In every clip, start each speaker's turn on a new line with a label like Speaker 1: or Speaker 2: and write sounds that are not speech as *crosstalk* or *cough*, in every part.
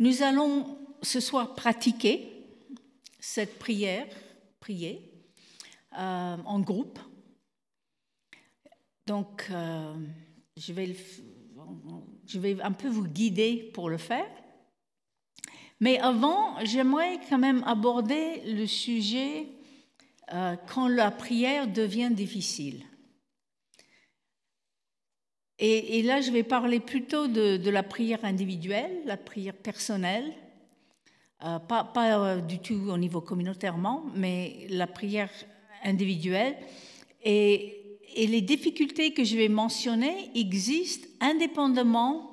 Speaker 1: Nous allons ce soir pratiquer cette prière, prier euh, en groupe. Donc, euh, je, vais un peu vous guider pour le faire. Mais avant, j'aimerais quand même aborder le sujet euh, quand la prière devient difficile. Et, là, je vais parler plutôt de, la prière individuelle, la prière personnelle, euh, pas, euh, du tout au niveau communautairement, mais la prière individuelle. Et, les difficultés que je vais mentionner existent indépendamment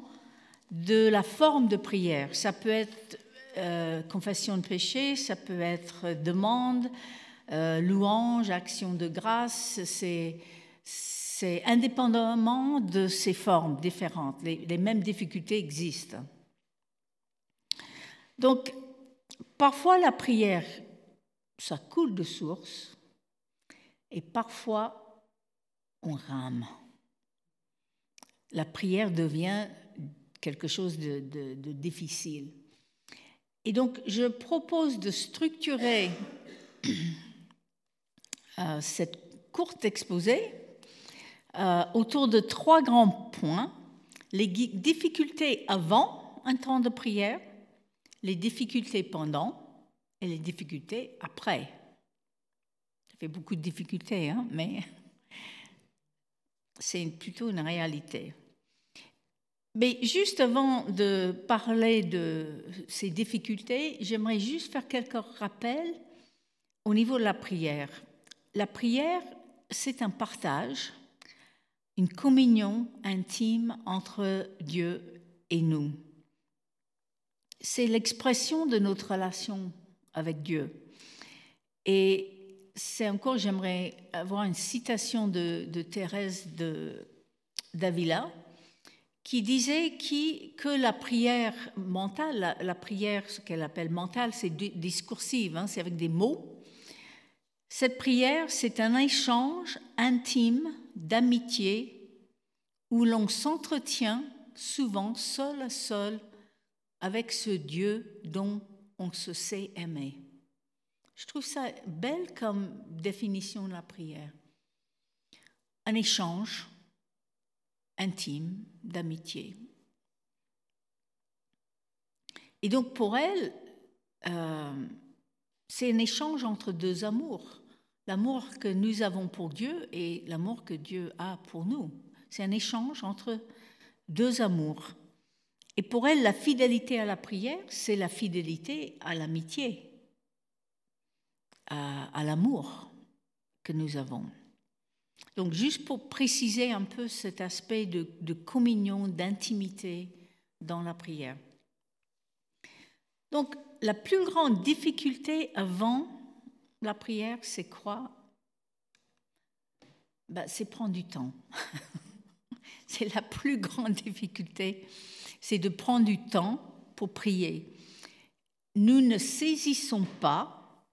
Speaker 1: de la forme de prière. Ça peut être euh, confession de péché, ça peut être demande, louange, action de grâce. C'est c'est indépendamment de ces formes différentes, les, mêmes difficultés existent. Donc, parfois la prière, ça coule de source, et parfois on rame. La prière devient quelque chose de, difficile. Et donc, je propose de structurer euh, cette courte exposé euh, autour de trois grands points. Les difficultés avant un temps de prière, les difficultés pendant et les difficultés après. Ça fait beaucoup de difficultés, hein, mais *laughs* c'est plutôt une réalité. Mais juste avant de parler de ces difficultés, j'aimerais juste faire quelques rappels au niveau de la prière. La prière, c'est un partage une communion intime entre Dieu et nous. C'est l'expression de notre relation avec Dieu. Et c'est encore, j'aimerais avoir une citation de, Thérèse d'Avila qui disait que la prière mentale, la, prière, ce qu'elle appelle mentale, c'est discursive, hein, c'est avec des mots. Cette prière, c'est un échange intime d'amitié où l'on s'entretient souvent seul à seul avec ce Dieu dont on se sait aimer. Je trouve ça belle comme définition de la prière. Un échange intime d'amitié. Et donc pour elle, euh, c'est un échange entre deux amours l'amour que nous avons pour Dieu et l'amour que Dieu a pour nous. C'est un échange entre deux amours. Et pour elle, la fidélité à la prière, c'est la fidélité à l'amitié, à, l'amour que nous avons. Donc juste pour préciser un peu cet aspect de, communion, d'intimité dans la prière. Donc la plus grande difficulté avant la prière, c'est quoi? Ben, C'est prendre du temps. *laughs* c'est la plus grande difficulté, c'est de prendre du temps pour prier. Nous ne saisissons pas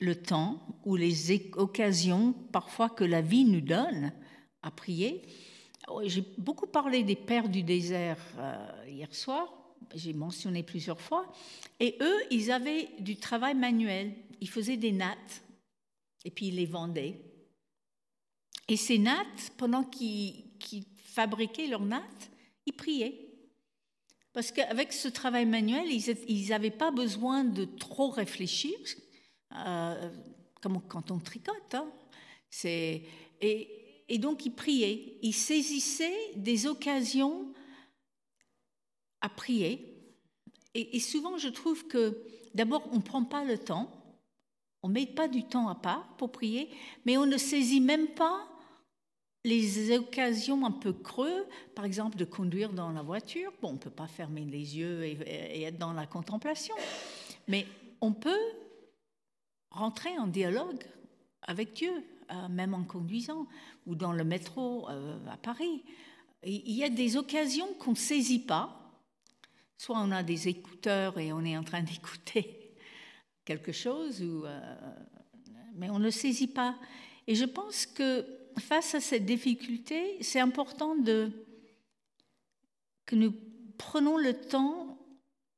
Speaker 1: le temps ou les occasions parfois que la vie nous donne à prier. Oh, j'ai beaucoup parlé des pères du désert euh, hier soir, j'ai mentionné plusieurs fois, et eux, ils avaient du travail manuel ils faisaient des nattes et puis ils les vendaient. Et ces nattes, pendant qu'ils fabriquaient leurs nattes, ils priaient. Parce qu'avec ce travail manuel, ils n'avaient pas besoin de trop réfléchir, euh, comme quand on tricote. Hein. Et, et, donc ils priaient. Ils saisissaient des occasions à prier. Et, et souvent, je trouve que d'abord, on ne prend pas le temps on ne met pas du temps à part pour prier, mais on ne saisit même pas les occasions un peu creux, par exemple de conduire dans la voiture. Bon, on ne peut pas fermer les yeux et, être dans la contemplation, mais on peut rentrer en dialogue avec Dieu, euh, même en conduisant, ou dans le métro euh, à Paris. Il y a des occasions qu'on ne saisit pas. Soit on a des écouteurs et on est en train *laughs* d'écouter quelque chose, ou, euh, mais on ne saisit pas. Et je pense que face à cette difficulté, c'est important que nous prenons le temps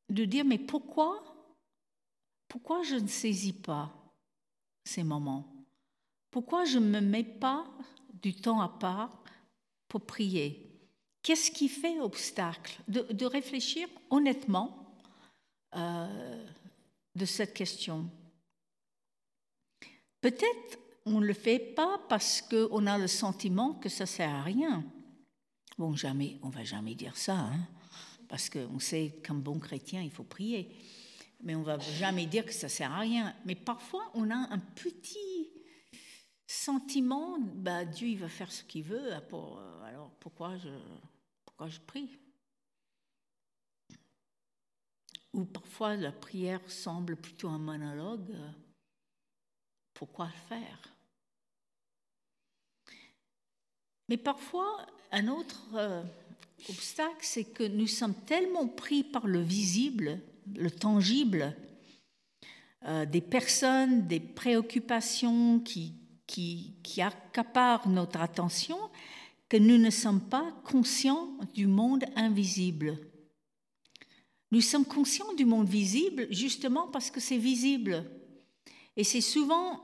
Speaker 1: de dire, mais pourquoi, pourquoi je ne saisis pas ces moments? Pourquoi je ne me mets pas du temps à part pour prier? Qu'est-ce qui fait obstacle? De, réfléchir honnêtement euh, de cette question. Peut-être on ne le fait pas parce qu'on a le sentiment que ça sert à rien. Bon, jamais, on va jamais dire ça, hein, parce qu'on sait qu'un bon chrétien, il faut prier. Mais on va jamais dire que ça sert à rien. Mais parfois, on a un petit sentiment, bah, Dieu, il va faire ce qu'il veut, alors pourquoi je, pourquoi je prie? Ou parfois, la prière semble plutôt un monologue. Pourquoi le faire? Mais parfois, un autre euh, obstacle, c'est que nous sommes tellement pris par le visible, le tangible, euh, des personnes, des préoccupations qui accaparent notre attention, que nous ne sommes pas conscients du monde invisible. Nous sommes conscients du monde visible justement parce que c'est visible. Et c'est souvent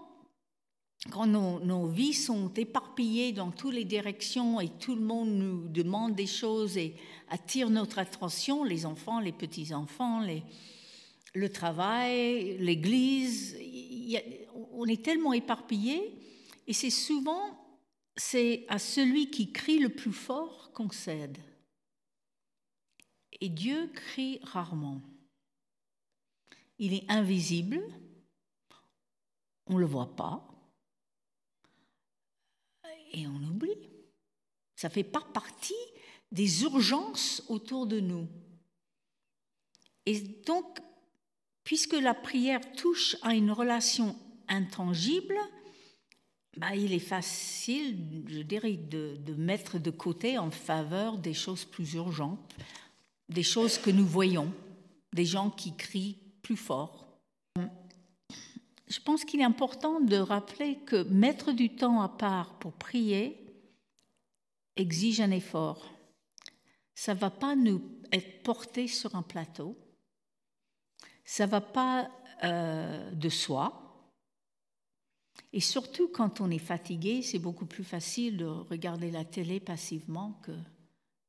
Speaker 1: quand nos, vies sont éparpillées dans toutes les directions et tout le monde nous demande des choses et attire notre attention, les enfants, les petits-enfants, le travail, l'église, on est tellement éparpillés et c'est souvent c'est à celui qui crie le plus fort qu'on cède. Et Dieu crie rarement. Il est invisible, on ne le voit pas, et on oublie. Ça fait pas partie des urgences autour de nous. Et donc, puisque la prière touche à une relation intangible, bah, il est facile, je dirais, de, mettre de côté en faveur des choses plus urgentes, des choses que nous voyons, des gens qui crient plus fort. Je pense qu'il est important de rappeler que mettre du temps à part pour prier exige un effort. Ça ne va pas nous être porté sur un plateau. Ça ne va pas euh, de soi. Et surtout quand on est fatigué, c'est beaucoup plus facile de regarder la télé passivement que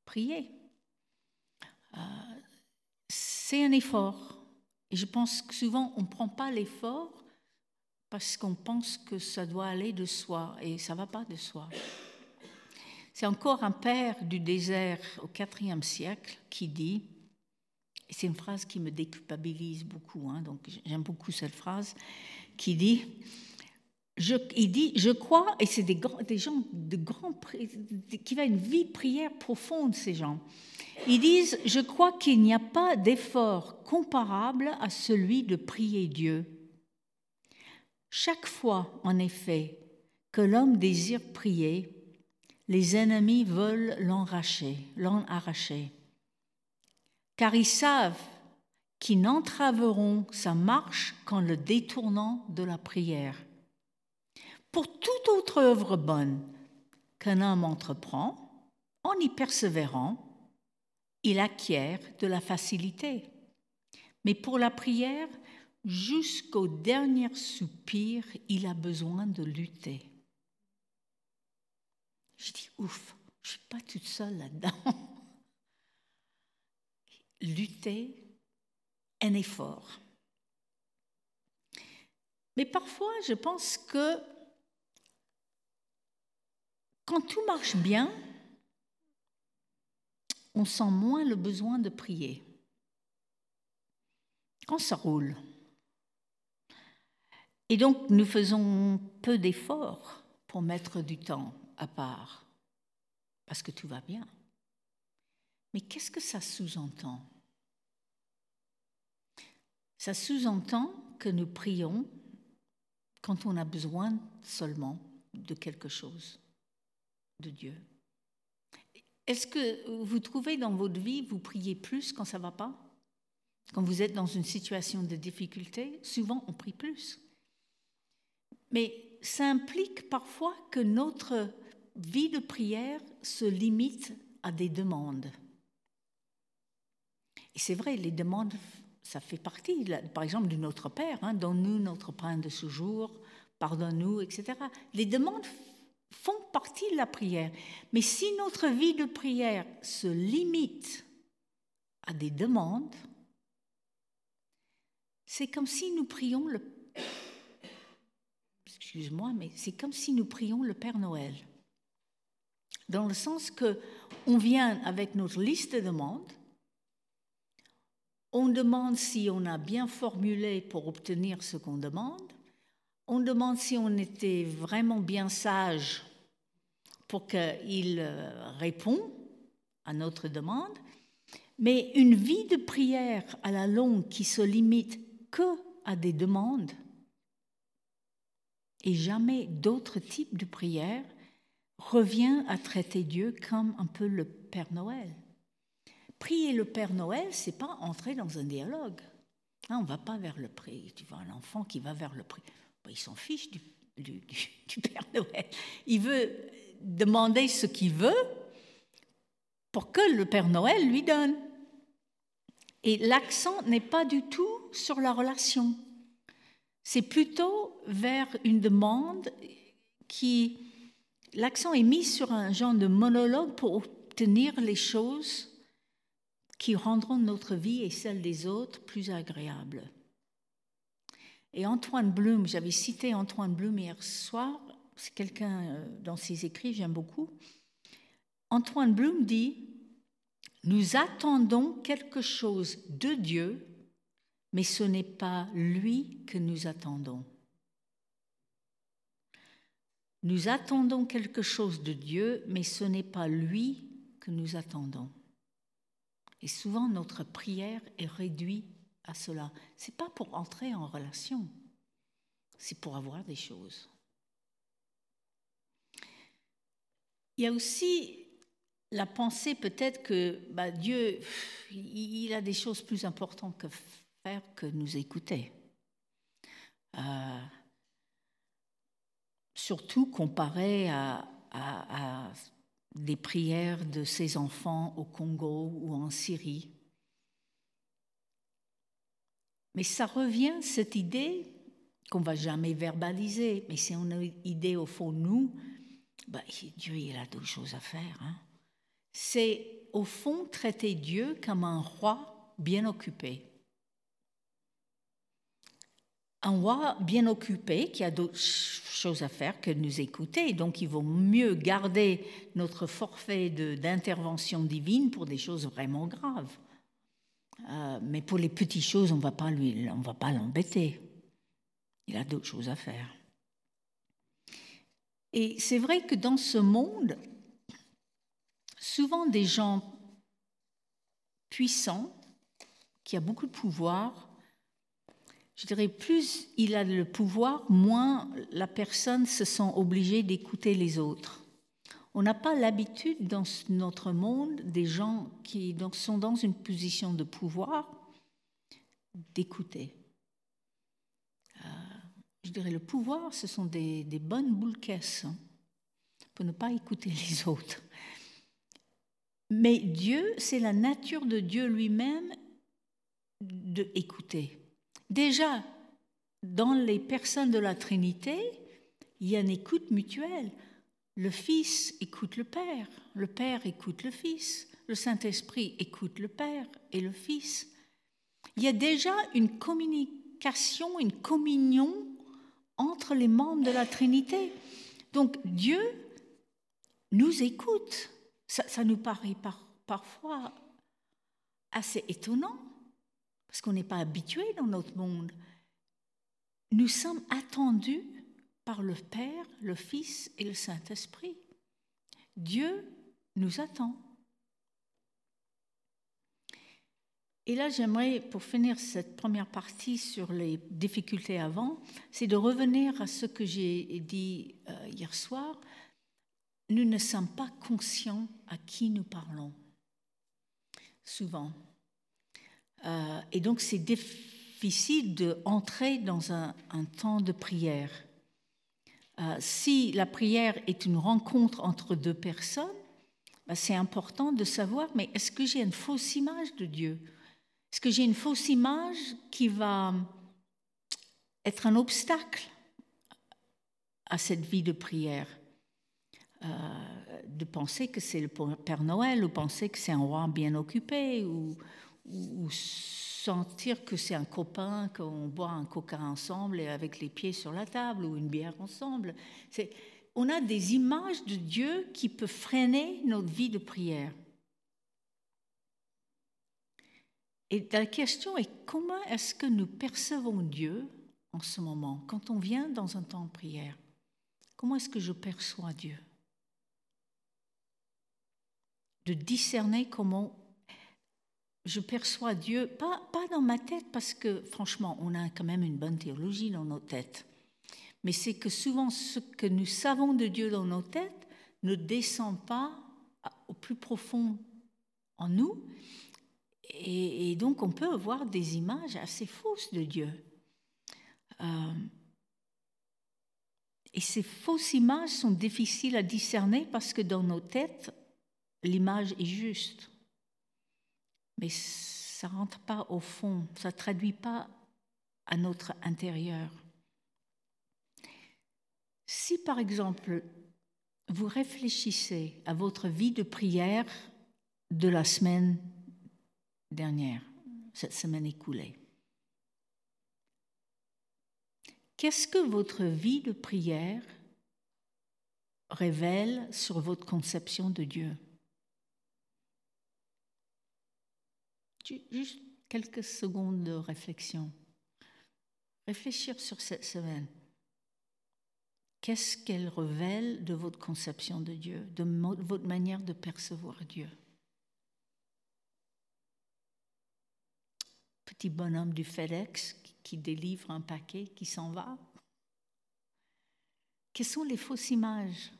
Speaker 1: prier. Euh, c'est un effort. Et je pense que souvent, on ne prend pas l'effort parce qu'on pense que ça doit aller de soi, et ça ne va pas de soi. C'est encore un père du désert au IVe siècle qui dit, et c'est une phrase qui me déculpabilise beaucoup, hein, donc j'aime beaucoup cette phrase, qui dit, je, il dit, je crois, et c'est des, gens de grands, qui va une vie prière profonde, ces gens. Ils disent, je crois qu'il n'y a pas d'effort comparable à celui de prier Dieu. Chaque fois, en effet, que l'homme désire prier, les ennemis veulent l'en arracher, car ils savent qu'ils n'entraveront sa marche qu'en le détournant de la prière. Pour toute autre œuvre bonne qu'un homme entreprend, en y persévérant, il acquiert de la facilité. Mais pour la prière, jusqu'au dernier soupir, il a besoin de lutter. Je dis, ouf, je ne suis pas toute seule là-dedans. *laughs* lutter, un effort. Mais parfois, je pense que quand tout marche bien, on sent moins le besoin de prier. Quand ça roule, et donc, nous faisons peu d'efforts pour mettre du temps à part, parce que tout va bien. Mais qu'est-ce que ça sous-entend? Ça sous-entend que nous prions quand on a besoin seulement de quelque chose, de Dieu. Est-ce que vous trouvez dans votre vie, vous priez plus quand ça ne va pas? Quand vous êtes dans une situation de difficulté, souvent on prie plus. Mais ça implique parfois que notre vie de prière se limite à des demandes. Et c'est vrai, les demandes ça fait partie, par exemple, de notre Père. Hein, Donne-nous notre pain de ce jour, pardonne-nous, etc. Les demandes font partie de la prière. Mais si notre vie de prière se limite à des demandes, c'est comme si nous prions le... Excuse-moi, mais c'est comme si nous prions le Père Noël. Dans le sens que on vient avec notre liste de demandes, on demande si on a bien formulé pour obtenir ce qu'on demande, on demande si on était vraiment bien sage pour qu'il euh, répond à notre demande, mais une vie de prière à la longue qui se limite que à des demandes et jamais d'autres types de prières revient à traiter Dieu comme un peu le Père Noël. Prier le Père Noël, c'est pas entrer dans un dialogue. Hein, on ne va pas vers le prix. Tu vois un enfant qui va vers le prix. Ben, il s'en fiche du, du, Père Noël. Il veut demander ce qu'il veut pour que le Père Noël lui donne. Et l'accent n'est pas du tout sur la relation. C'est plutôt vers une demande qui... L'accent est mis sur un genre de monologue pour obtenir les choses qui rendront notre vie et celle des autres plus agréables. Et Antoine Blum, j'avais cité Antoine Blum hier soir, c'est quelqu'un euh, dans ses écrits, j'aime beaucoup. Antoine Blum dit Nous attendons quelque chose de Dieu, mais ce n'est pas lui que nous attendons. Nous attendons quelque chose de Dieu, mais ce n'est pas lui que nous attendons. Et souvent, notre prière est réduite à cela. Ce n'est pas pour entrer en relation, c'est pour avoir des choses. Il y a aussi la pensée peut-être que bah, Dieu, il a des choses plus importantes que faire que nous écouter. Euh, surtout comparé à, à, des prières de ses enfants au Congo ou en Syrie. Mais ça revient, cette idée qu'on va jamais verbaliser, mais c'est une idée au fond de nous, bah, Dieu, il a d'autres choses à faire. Hein. C'est au fond traiter Dieu comme un roi bien occupé. Un roi bien occupé qui a d'autres choses à faire que nous écouter. Donc il vaut mieux garder notre forfait d'intervention divine pour des choses vraiment graves. Euh, mais pour les petites choses, on ne va pas l'embêter. Il a d'autres choses à faire. Et c'est vrai que dans ce monde, souvent des gens puissants, qui ont beaucoup de pouvoir, je dirais plus il a le pouvoir, moins la personne se sent obligée d'écouter les autres. On n'a pas l'habitude dans notre monde des gens qui sont dans une position de pouvoir d'écouter. Euh, je dirais le pouvoir, ce sont des, bonnes boules caisses hein, pour ne pas écouter *laughs* les autres. Mais Dieu, c'est la nature de Dieu lui-même de écouter. Déjà, dans les personnes de la Trinité, il y a une écoute mutuelle. Le Fils écoute le Père, le Père écoute le Fils, le Saint-Esprit écoute le Père et le Fils. Il y a déjà une communication, une communion entre les membres de la Trinité. Donc Dieu nous écoute. Ça, nous paraît parfois assez étonnant, parce qu'on n'est pas habitué dans notre monde. Nous sommes attendus par le Père, le Fils et le Saint-Esprit. Dieu nous attend. Et là, j'aimerais, pour finir cette première partie sur les difficultés avant, c'est de revenir à ce que j'ai dit euh, hier soir. Nous ne sommes pas conscients à qui nous parlons, souvent. Euh, et donc, c'est difficile d'entrer dans un, temps de prière. Euh, si la prière est une rencontre entre deux personnes, bah, c'est important de savoir, mais est-ce que j'ai une fausse image de Dieu? Est-ce que j'ai une fausse image qui va être un obstacle à cette vie de prière? Euh, De penser que c'est le Père Noël, ou penser que c'est un roi bien occupé, ou sentir que c'est un copain, qu'on boit un coca ensemble et avec les pieds sur la table, ou une bière ensemble. On a des images de Dieu qui peuvent freiner notre vie de prière. Et la question est comment est-ce que nous percevons Dieu en ce moment, quand on vient dans un temps de prière? Comment est-ce que je perçois Dieu? De discerner comment je perçois Dieu, pas, pas dans ma tête, parce que franchement, on a quand même une bonne théologie dans nos têtes, mais c'est que souvent ce que nous savons de Dieu dans nos têtes ne descend pas au plus profond en nous, et, donc on peut avoir des images assez fausses de Dieu. Euh, et ces fausses images sont difficiles à discerner parce que dans nos têtes, l'image est juste. Mais ça rentre pas au fond, ça traduit pas à notre intérieur. Si par exemple, vous réfléchissez à votre vie de prière de la semaine dernière, cette semaine écoulée. Qu'est-ce que votre vie de prière révèle sur votre conception de Dieu? Juste quelques secondes de réflexion. Réfléchir sur cette semaine. Qu'est-ce qu'elle révèle de votre conception de Dieu, de votre manière de percevoir Dieu? Petit bonhomme du FedEx qui délivre un paquet, qui s'en va Quelles sont les fausses images?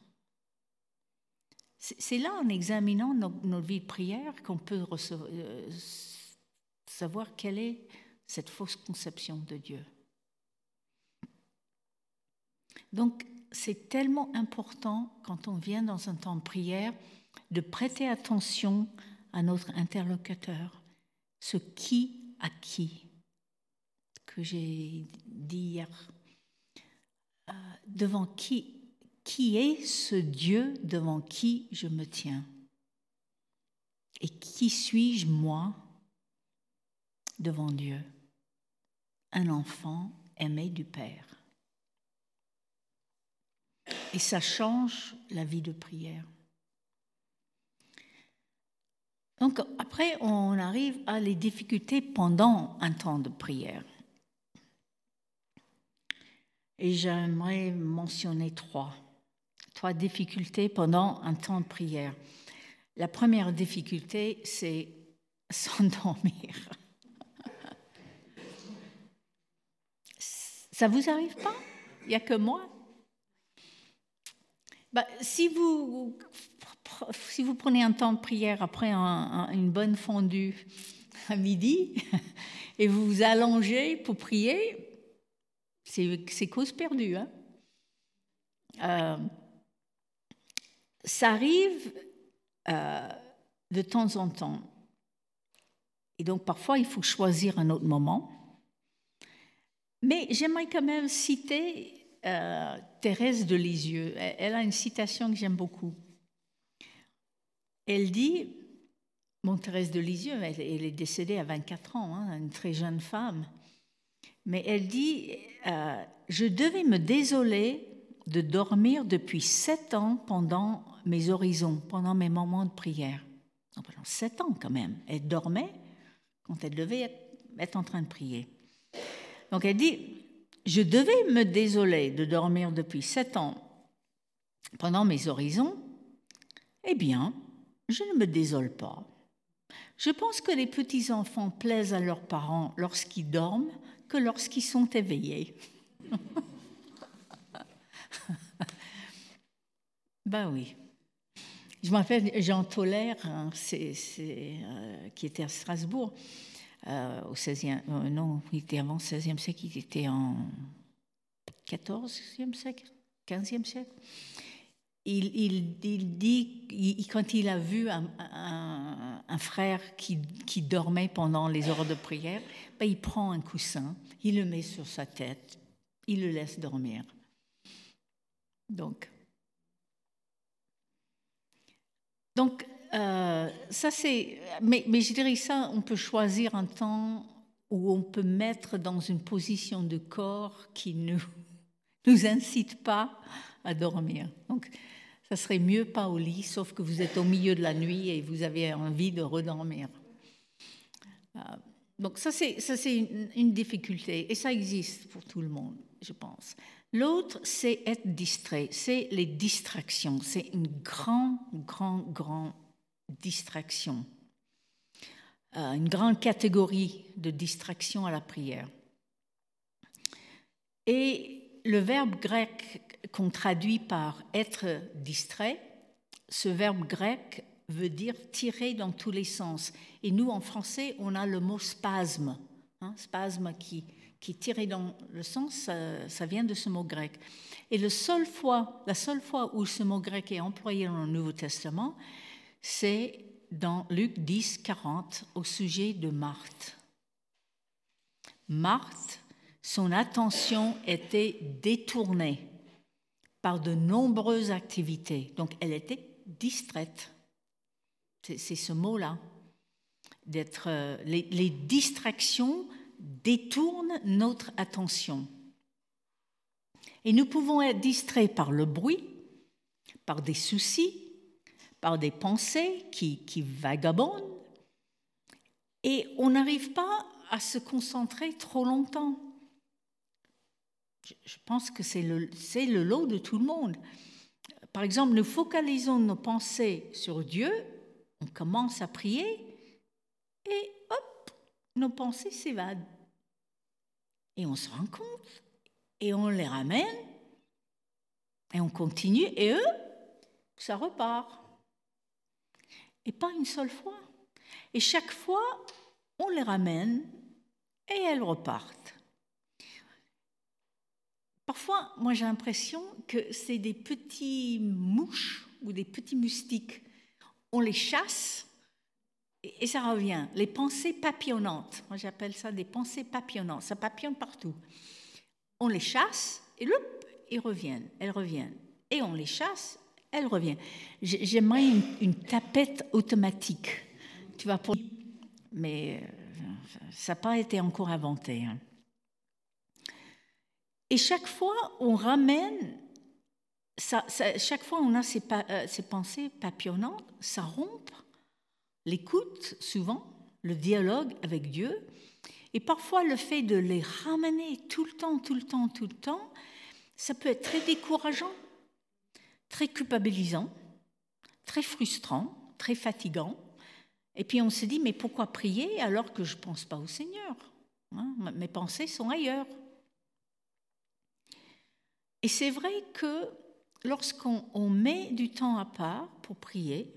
Speaker 1: C'est là, en examinant nos, vies de prière, qu'on peut euh, savoir quelle est cette fausse conception de Dieu. Donc, c'est tellement important quand on vient dans un temps de prière de prêter attention à notre interlocuteur, ce qui à qui que j'ai dit hier. Euh, devant qui, qui est ce Dieu devant qui je me tiens? Et qui suis-je, moi, devant Dieu Un enfant aimé du Père. Et ça change la vie de prière. Donc après, on arrive à les difficultés pendant un temps de prière. Et j'aimerais mentionner trois. Trois difficultés pendant un temps de prière. La première difficulté, c'est *laughs* s'endormir. Ça vous arrive pas? Il n'y a que moi? Bah, Si vous si vous prenez un temps de prière après une bonne fondue à midi *laughs* et vous vous allongez pour prier, c'est cause perdue. Hein. Euh, ça arrive euh, de temps en temps. Et donc parfois, il faut choisir un autre moment. Mais j'aimerais quand même citer euh, Thérèse de Lisieux. Elle a une citation que j'aime beaucoup. Elle dit, bon, Thérèse de Lisieux, elle, est décédée à 24 ans, hein, une très jeune femme, mais elle dit, euh, je devais me désoler de dormir depuis sept ans pendant mes horizons, pendant mes moments de prière. Pendant sept ans quand même. Elle dormait quand elle devait être en train de prier. Donc elle dit, je devais me désoler de dormir depuis sept ans pendant mes horizons. Eh bien, je ne me désole pas. Je pense que les petits-enfants plaisent à leurs parents lorsqu'ils dorment que lorsqu'ils sont éveillés. *laughs* ben oui. Je m'appelle Jean Toller, hein, euh, qui était à Strasbourg euh, au 16e, euh, non, il était avant le 16e siècle, il était en 14e siècle, 15e siècle. il, dit, quand il a vu un, frère qui, dormait pendant les heures de prière, ben, il prend un coussin, il le met sur sa tête, il le laisse dormir. Donc, donc euh, ça c'est, mais, je dirais ça, on peut choisir un temps où on peut mettre dans une position de corps qui ne *laughs* nous incite pas à dormir. Donc, ça serait mieux pas au lit, sauf que vous êtes au milieu de la nuit et vous avez envie de redormir. Euh, donc ça, c'est, ça, c'est une, difficulté, et ça existe pour tout le monde, je pense. L'autre, c'est être distrait, c'est les distractions. C'est une grande, grande, grande distraction. Euh, une grande catégorie de distractions à la prière. Et le verbe grec qu'on traduit par être distrait, ce verbe grec veut dire tirer dans tous les sens. Et nous, en français, on a le mot spasme. Hein, spasme qui, qui tiré dans le sens, ça, vient de ce mot grec. Et la seule fois où ce mot grec est employé dans le Nouveau Testament, c'est dans Luc 10, 40 au sujet de Marthe. Marthe son attention était détournée par de nombreuses activités. Donc elle était distraite. C'est ce mot-là. D'être, euh, les, les distractions détournent notre attention. Et nous pouvons être distraits par le bruit, par des soucis, par des pensées qui, vagabondent, et on n'arrive pas à se concentrer trop longtemps. Je pense que c'est le lot de tout le monde. Par exemple, nous focalisons nos pensées sur Dieu, on commence à prier et hop, nos pensées s'évadent. Et on se rend compte et on les ramène et on continue et eux, ça repart. Et pas une seule fois. Et chaque fois, on les ramène et elles repartent. Parfois, moi j'ai l'impression que c'est des petits mouches ou des petits moustiques. On les chasse et ça revient. Les pensées papillonnantes, moi j'appelle ça des pensées papillonnantes, ça papillonne partout. On les chasse et hop, ils reviennent, elles reviennent. Et on les chasse, elles reviennent. J'aimerais une, tapette automatique, tu vois, mais euh, ça n'a pas été encore inventé. Hein. Et chaque fois, on ramène, ça, chaque fois on a ces, euh, ces pensées papillonnantes, ça rompt l'écoute souvent, le dialogue avec Dieu, et parfois le fait de les ramener tout le temps, tout le temps, tout le temps, ça peut être très décourageant, très culpabilisant, très frustrant, très fatigant. Et puis on se dit, mais pourquoi prier alors que je ne pense pas au Seigneur hein, Mes pensées sont ailleurs. Et c'est vrai que lorsqu'on met du temps à part pour prier,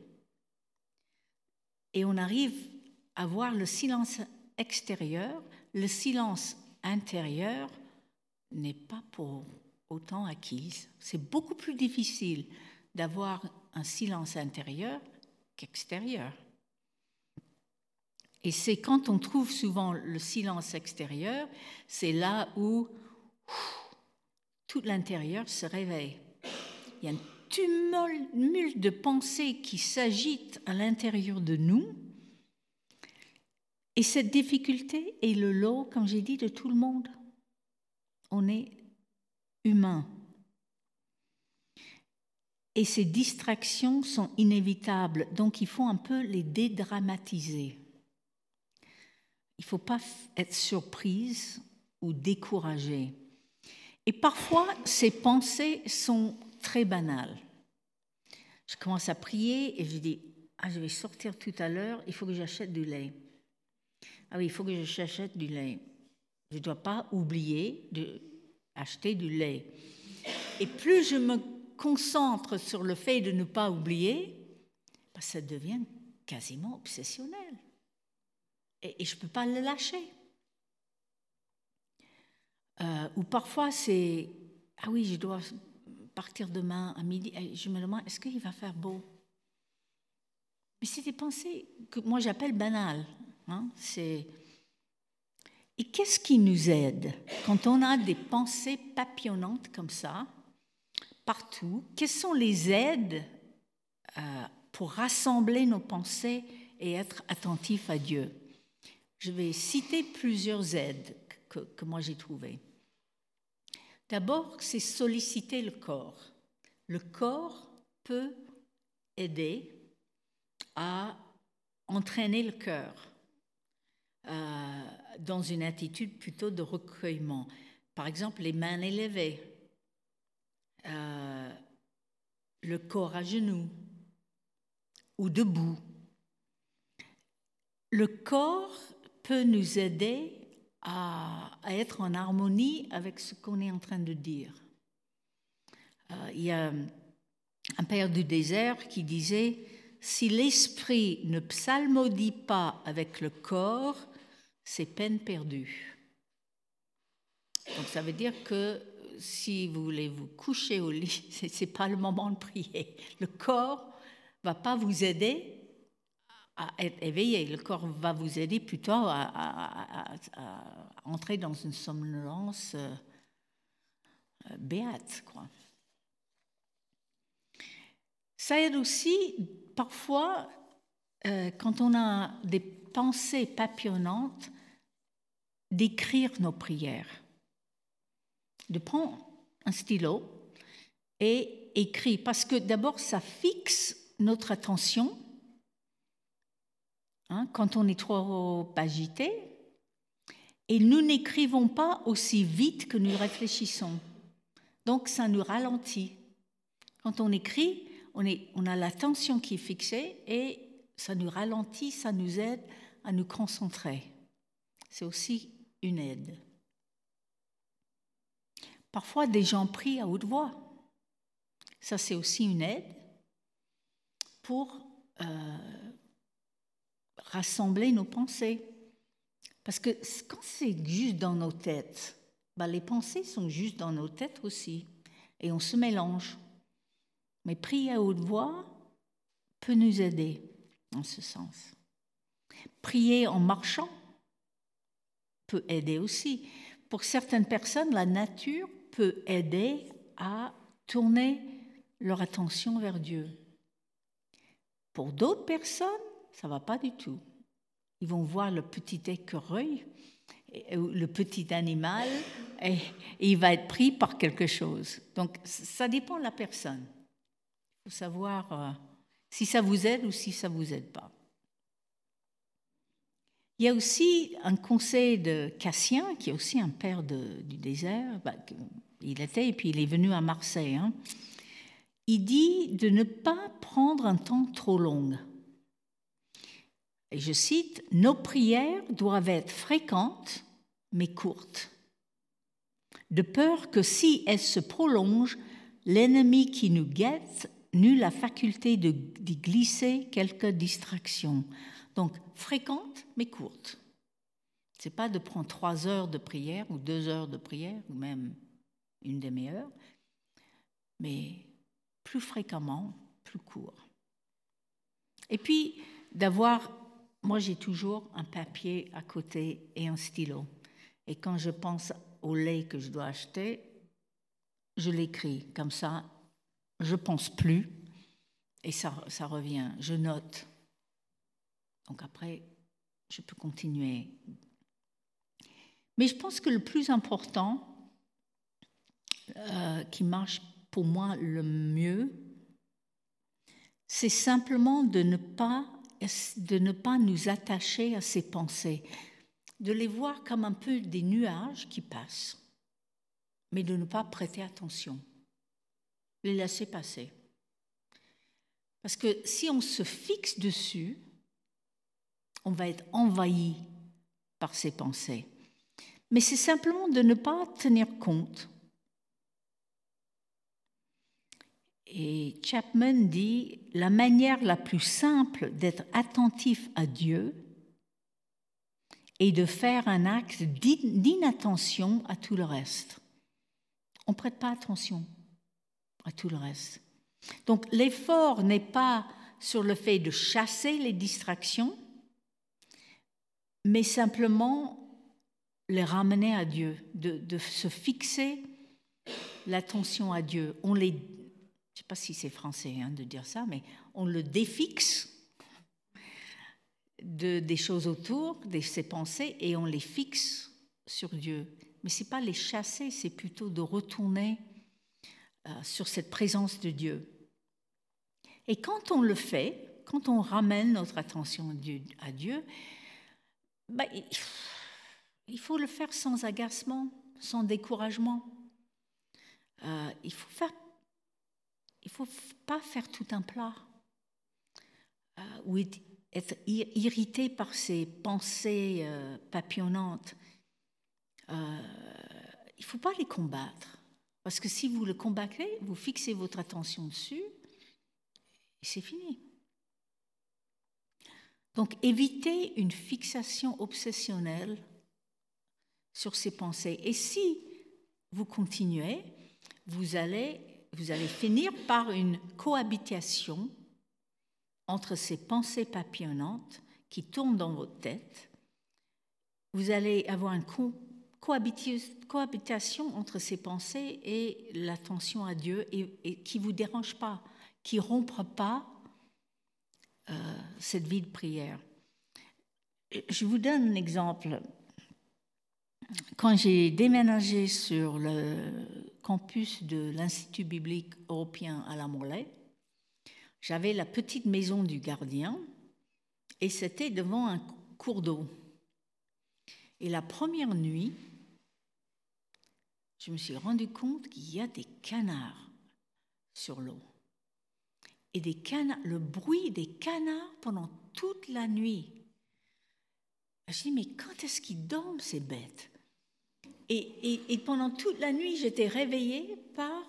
Speaker 1: et on arrive à voir le silence extérieur, le silence intérieur n'est pas pour autant acquise. C'est beaucoup plus difficile d'avoir un silence intérieur qu'extérieur. Et c'est quand on trouve souvent le silence extérieur, c'est là où tout l'intérieur se réveille. Il y a un tumulte de pensées qui s'agitent à l'intérieur de nous. Et cette difficulté est le lot, comme j'ai dit, de tout le monde. On est humain. Et ces distractions sont inévitables, donc il faut un peu les dédramatiser. Il ne faut pas être surprise ou découragée. Et parfois, ces pensées sont très banales. Je commence à prier et je dis Ah, je vais sortir tout à l'heure, il faut que j'achète du lait. Ah oui, il faut que j'achète du lait. Je ne dois pas oublier d'acheter du lait. Et plus je me concentre sur le fait de ne pas oublier, bah, ça devient quasiment obsessionnel. Et, et je ne peux pas le lâcher. Euh, ou parfois c'est ah oui, je dois partir demain à midi. Je me demande, est-ce qu'il va faire beau? Mais c'est des pensées que moi j'appelle banales. Hein. C'est... Et qu'est-ce qui nous aide quand on a des pensées papillonnantes comme ça, partout? Quelles sont les aides euh, pour rassembler nos pensées et être attentifs à Dieu? Je vais citer plusieurs aides que, que moi j'ai trouvées. D'abord, c'est solliciter le corps. Le corps peut aider à entraîner le cœur euh, dans une attitude plutôt de recueillement. Par exemple, les mains élevées, euh, le corps à genoux ou debout. Le corps peut nous aider à, être en harmonie avec ce qu'on est en train de dire. Euh, il y a un père du désert qui disait, si l'esprit ne psalmodie pas avec le corps, c'est peine perdue. Donc ça veut dire que si vous voulez vous coucher au lit, *laughs* ce n'est pas le moment de prier. Le corps va pas vous aider à être éveillé. Le corps va vous aider plutôt à, entrer dans une somnolence euh, béate. Quoi. Ça aide aussi parfois, euh, quand on a des pensées papillonnantes, d'écrire nos prières. De prendre un stylo et écrire. Parce que d'abord, ça fixe notre attention Hein, quand on est trop agité, et nous n'écrivons pas aussi vite que nous réfléchissons. Donc ça nous ralentit. Quand on écrit, on, a l'attention qui est fixée et ça nous ralentit, ça nous aide à nous concentrer. C'est aussi une aide. Parfois, des gens prient à haute voix. Ça, c'est aussi une aide pour euh, rassembler nos pensées. Parce que quand c'est juste dans nos têtes, ben les pensées sont juste dans nos têtes aussi, et on se mélange. Mais prier à haute voix peut nous aider en ce sens. Prier en marchant peut aider aussi. Pour certaines personnes, la nature peut aider à tourner leur attention vers Dieu. Pour d'autres personnes, ça va pas du tout. Ils vont voir le petit écureuil, le petit animal, et, il va être pris par quelque chose. Donc, ça dépend de la personne. Il faut savoir euh, si ça vous aide ou si ça vous aide pas. Il y a aussi un conseil de Cassien, qui est aussi un père du désert. Bah, il était, et puis il est venu à Marseille. Hein. Il dit de ne pas prendre un temps trop long et je cite, Nos prières doivent être fréquentes mais courtes, de peur que si elles se prolongent, l'ennemi qui nous guette n'eut la faculté d'y glisser quelques distractions. Donc fréquentes mais courtes. Ce n'est pas de prendre trois heures de prière ou deux heures de prière ou même une demi-heure, mais plus fréquemment, plus court. Et puis d'avoir moi, j'ai toujours un papier à côté et un stylo. Et quand je pense au lait que je dois acheter, je l'écris. Comme ça, je pense plus et ça, ça revient. Je note. Donc après, je peux continuer. Mais je pense que le plus important, euh, qui marche pour moi le mieux, c'est simplement de ne pas de ne pas nous attacher à ces pensées, de les voir comme un peu des nuages qui passent, mais de ne pas prêter attention, les laisser passer. Parce que si on se fixe dessus, on va être envahi par ces pensées. Mais c'est simplement de ne pas tenir compte Et Chapman dit, la manière la plus simple d'être attentif à Dieu est de faire un acte d'inattention à tout le reste. On ne prête pas attention. à tout le reste. Donc l'effort n'est pas sur le fait de chasser les distractions, mais simplement les ramener à Dieu, de, se fixer l'attention à Dieu. On les, je ne sais pas si c'est français hein, de dire ça, mais on le défixe de, des choses autour, de ses pensées, et on les fixe sur Dieu. Mais ce n'est pas les chasser, c'est plutôt de retourner euh, sur cette présence de Dieu. Et quand on le fait, quand on ramène notre attention à Dieu, bah, il faut le faire sans agacement, sans découragement. Euh, il faut faire, il faut pas faire tout un plat euh, ou être irrité par ces pensées euh, papillonnantes. Il faut pas les combattre. Parce que si vous le combattez, vous fixez votre attention dessus c'est fini. Donc évitez une fixation obsessionnelle sur ces pensées. Et si vous continuez, vous allez, vous allez finir par une cohabitation entre ces pensées papillonnantes qui tournent dans votre tête. Vous allez avoir une cohabitation entre ces pensées et l'attention à Dieu et, qui ne vous dérange pas, qui ne rompre pas euh, cette vie de prière. Je vous donne un exemple. Quand j'ai déménagé sur le campus de l'Institut biblique européen à la Mollet, j'avais la petite maison du gardien et c'était devant un cours d'eau. Et la première nuit, je me suis rendu compte qu'il y a des canards sur l'eau. Et le bruit des canards pendant toute la nuit. Je me dit, mais quand est-ce qu'ils dorment ces bêtes? Et, et, pendant toute la nuit, j'étais réveillée par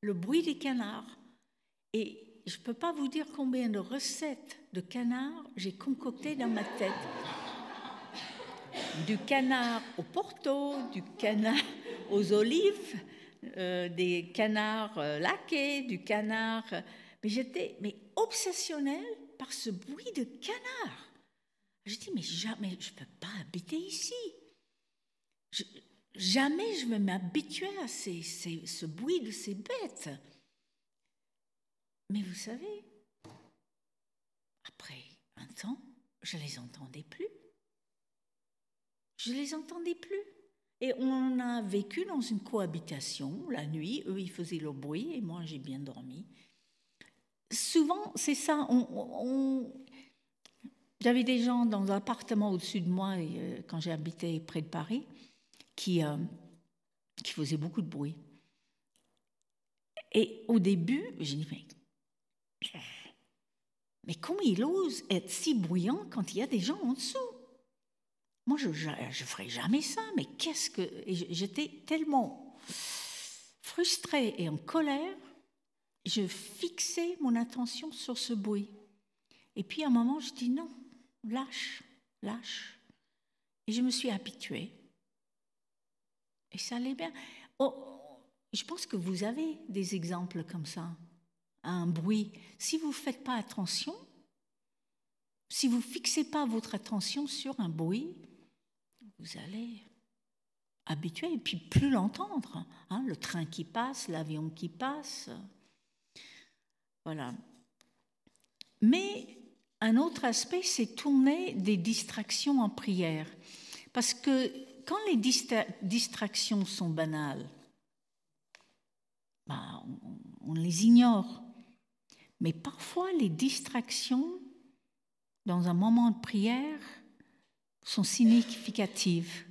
Speaker 1: le bruit des canards. Et je ne peux pas vous dire combien de recettes de canards j'ai concoctées dans ma tête. Du canard au porto, du canard aux olives, euh, des canards euh, laqués, du canard. Mais j'étais mais obsessionnelle par ce bruit de canard. Je dis mais jamais je ne peux pas habiter ici. jamais je vais m'habituer à ce bruit de ces bêtes. Mais vous savez, après un temps, je les entendais plus. Je les entendais plus. Et on a vécu dans une cohabitation la nuit. Eux, ils faisaient le bruit et moi, j'ai bien dormi. Souvent, c'est ça. J'avais des gens dans un appartement au-dessus de moi, euh, quand j'ai habité près de Paris, qui, euh, qui faisaient beaucoup de bruit. Et au début, j'ai dit, mais mais comment il ose être si bruyant quand il y a des gens en dessous? Moi, je ne ferais jamais ça, mais qu'est-ce que... J'étais tellement frustrée et en colère, je fixais mon attention sur ce bruit. Et puis à un moment, je dis non, lâche, lâche. Et je me suis habituée. Et ça allait bien. Oh, je pense que vous avez des exemples comme ça un bruit, si vous ne faites pas attention, si vous ne fixez pas votre attention sur un bruit, vous allez habituer et puis plus l'entendre. Hein, le train qui passe, l'avion qui passe. Voilà. Mais un autre aspect, c'est tourner des distractions en prière. Parce que quand les distractions sont banales, bah, on, les ignore. Mais parfois, les distractions dans un moment de prière sont significatives.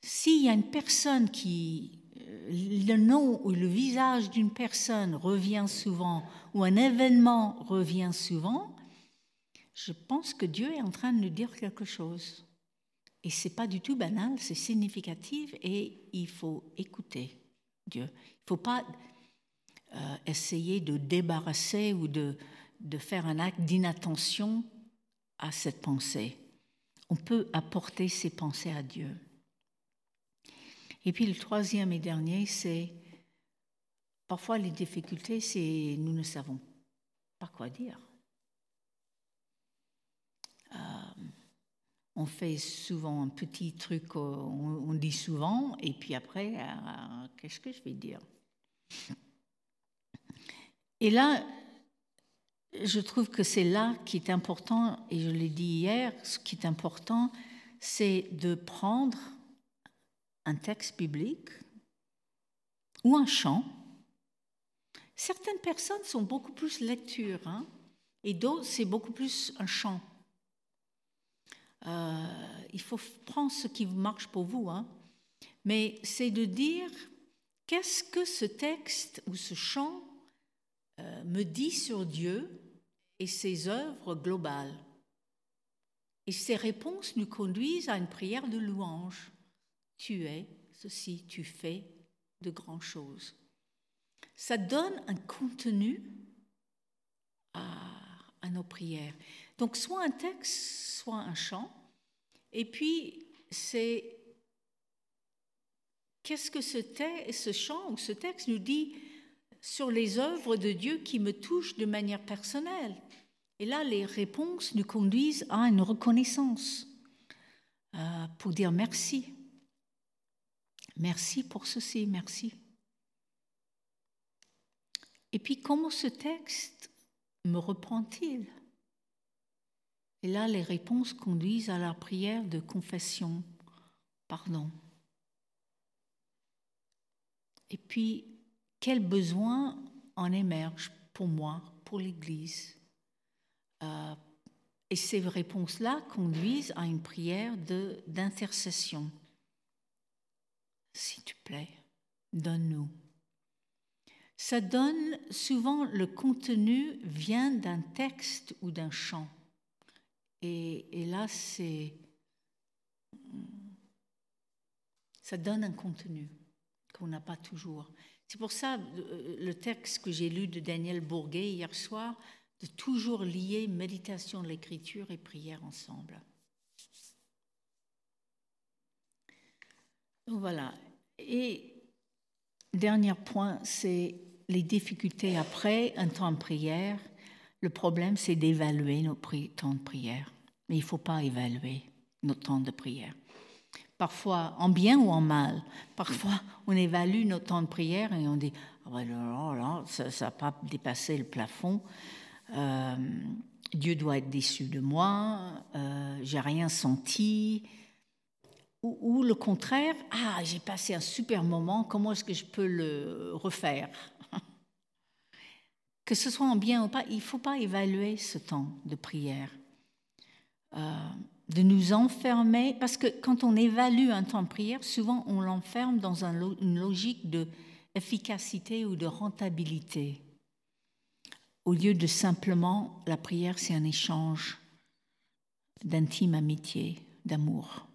Speaker 1: S'il y a une personne qui, le nom ou le visage d'une personne revient souvent, ou un événement revient souvent, je pense que Dieu est en train de nous dire quelque chose. Et c'est pas du tout banal, c'est significatif et il faut écouter Dieu. Il faut pas euh, essayer de débarrasser ou de, de faire un acte d'inattention à cette pensée. On peut apporter ces pensées à Dieu. Et puis le troisième et dernier, c'est parfois les difficultés, c'est nous ne savons pas quoi dire. Euh, on fait souvent un petit truc, on, dit souvent, et puis après, qu'est-ce que je vais dire? Et là, je trouve que c'est là qui est important, et je l'ai dit hier, ce qui est important, c'est de prendre un texte biblique ou un chant. Certaines personnes sont beaucoup plus lecture, hein, et d'autres, c'est beaucoup plus un chant. Euh, il faut prendre ce qui marche pour vous, hein, mais c'est de dire qu'est-ce que ce texte ou ce chant euh, me dit sur Dieu et ses œuvres globales? Et ces réponses nous conduisent à une prière de louange. Tu es ceci, tu fais de grandes choses. Ça donne un contenu à, nos prières. Donc soit un texte, soit un chant. Et puis, c'est qu'est-ce que ce, ce chant ou ce texte nous dit sur les œuvres de Dieu qui me touchent de manière personnelle. Et là, les réponses nous conduisent à une reconnaissance euh, pour dire merci. Merci pour ceci, merci. Et puis, comment ce texte me reprend-il? Et là, les réponses conduisent à la prière de confession, pardon. Et puis, quel besoin en émerge pour moi, pour l'Église? Euh, Et ces réponses-là conduisent à une prière d'intercession. S'il te plaît, donne-nous. Ça donne souvent le contenu vient d'un texte ou d'un chant. Et, là, c'est. Ça donne un contenu qu'on n'a pas toujours. C'est pour ça euh, le texte que j'ai lu de Daniel Bourguet hier soir, de toujours lier méditation l'écriture et prière ensemble. Voilà. Et dernier point, c'est les difficultés après un temps de prière. Le problème, c'est d'évaluer nos temps de prière. Mais il ne faut pas évaluer nos temps de prière parfois en bien ou en mal. Parfois, on évalue notre temps de prière et on dit ah ben ça n'a pas dépassé le plafond. Euh, Dieu doit être déçu de moi, euh, j'ai rien senti. Ou, le contraire, ah, j'ai passé un super moment, comment est-ce que je peux le refaire? *laughs* Que ce soit en bien ou pas, il ne faut pas évaluer ce temps de prière. Euh, de nous enfermer, parce que quand on évalue un temps de prière, souvent on l'enferme dans une logique de efficacité ou de rentabilité, au lieu de simplement la prière, c'est un échange d'intime amitié, d'amour.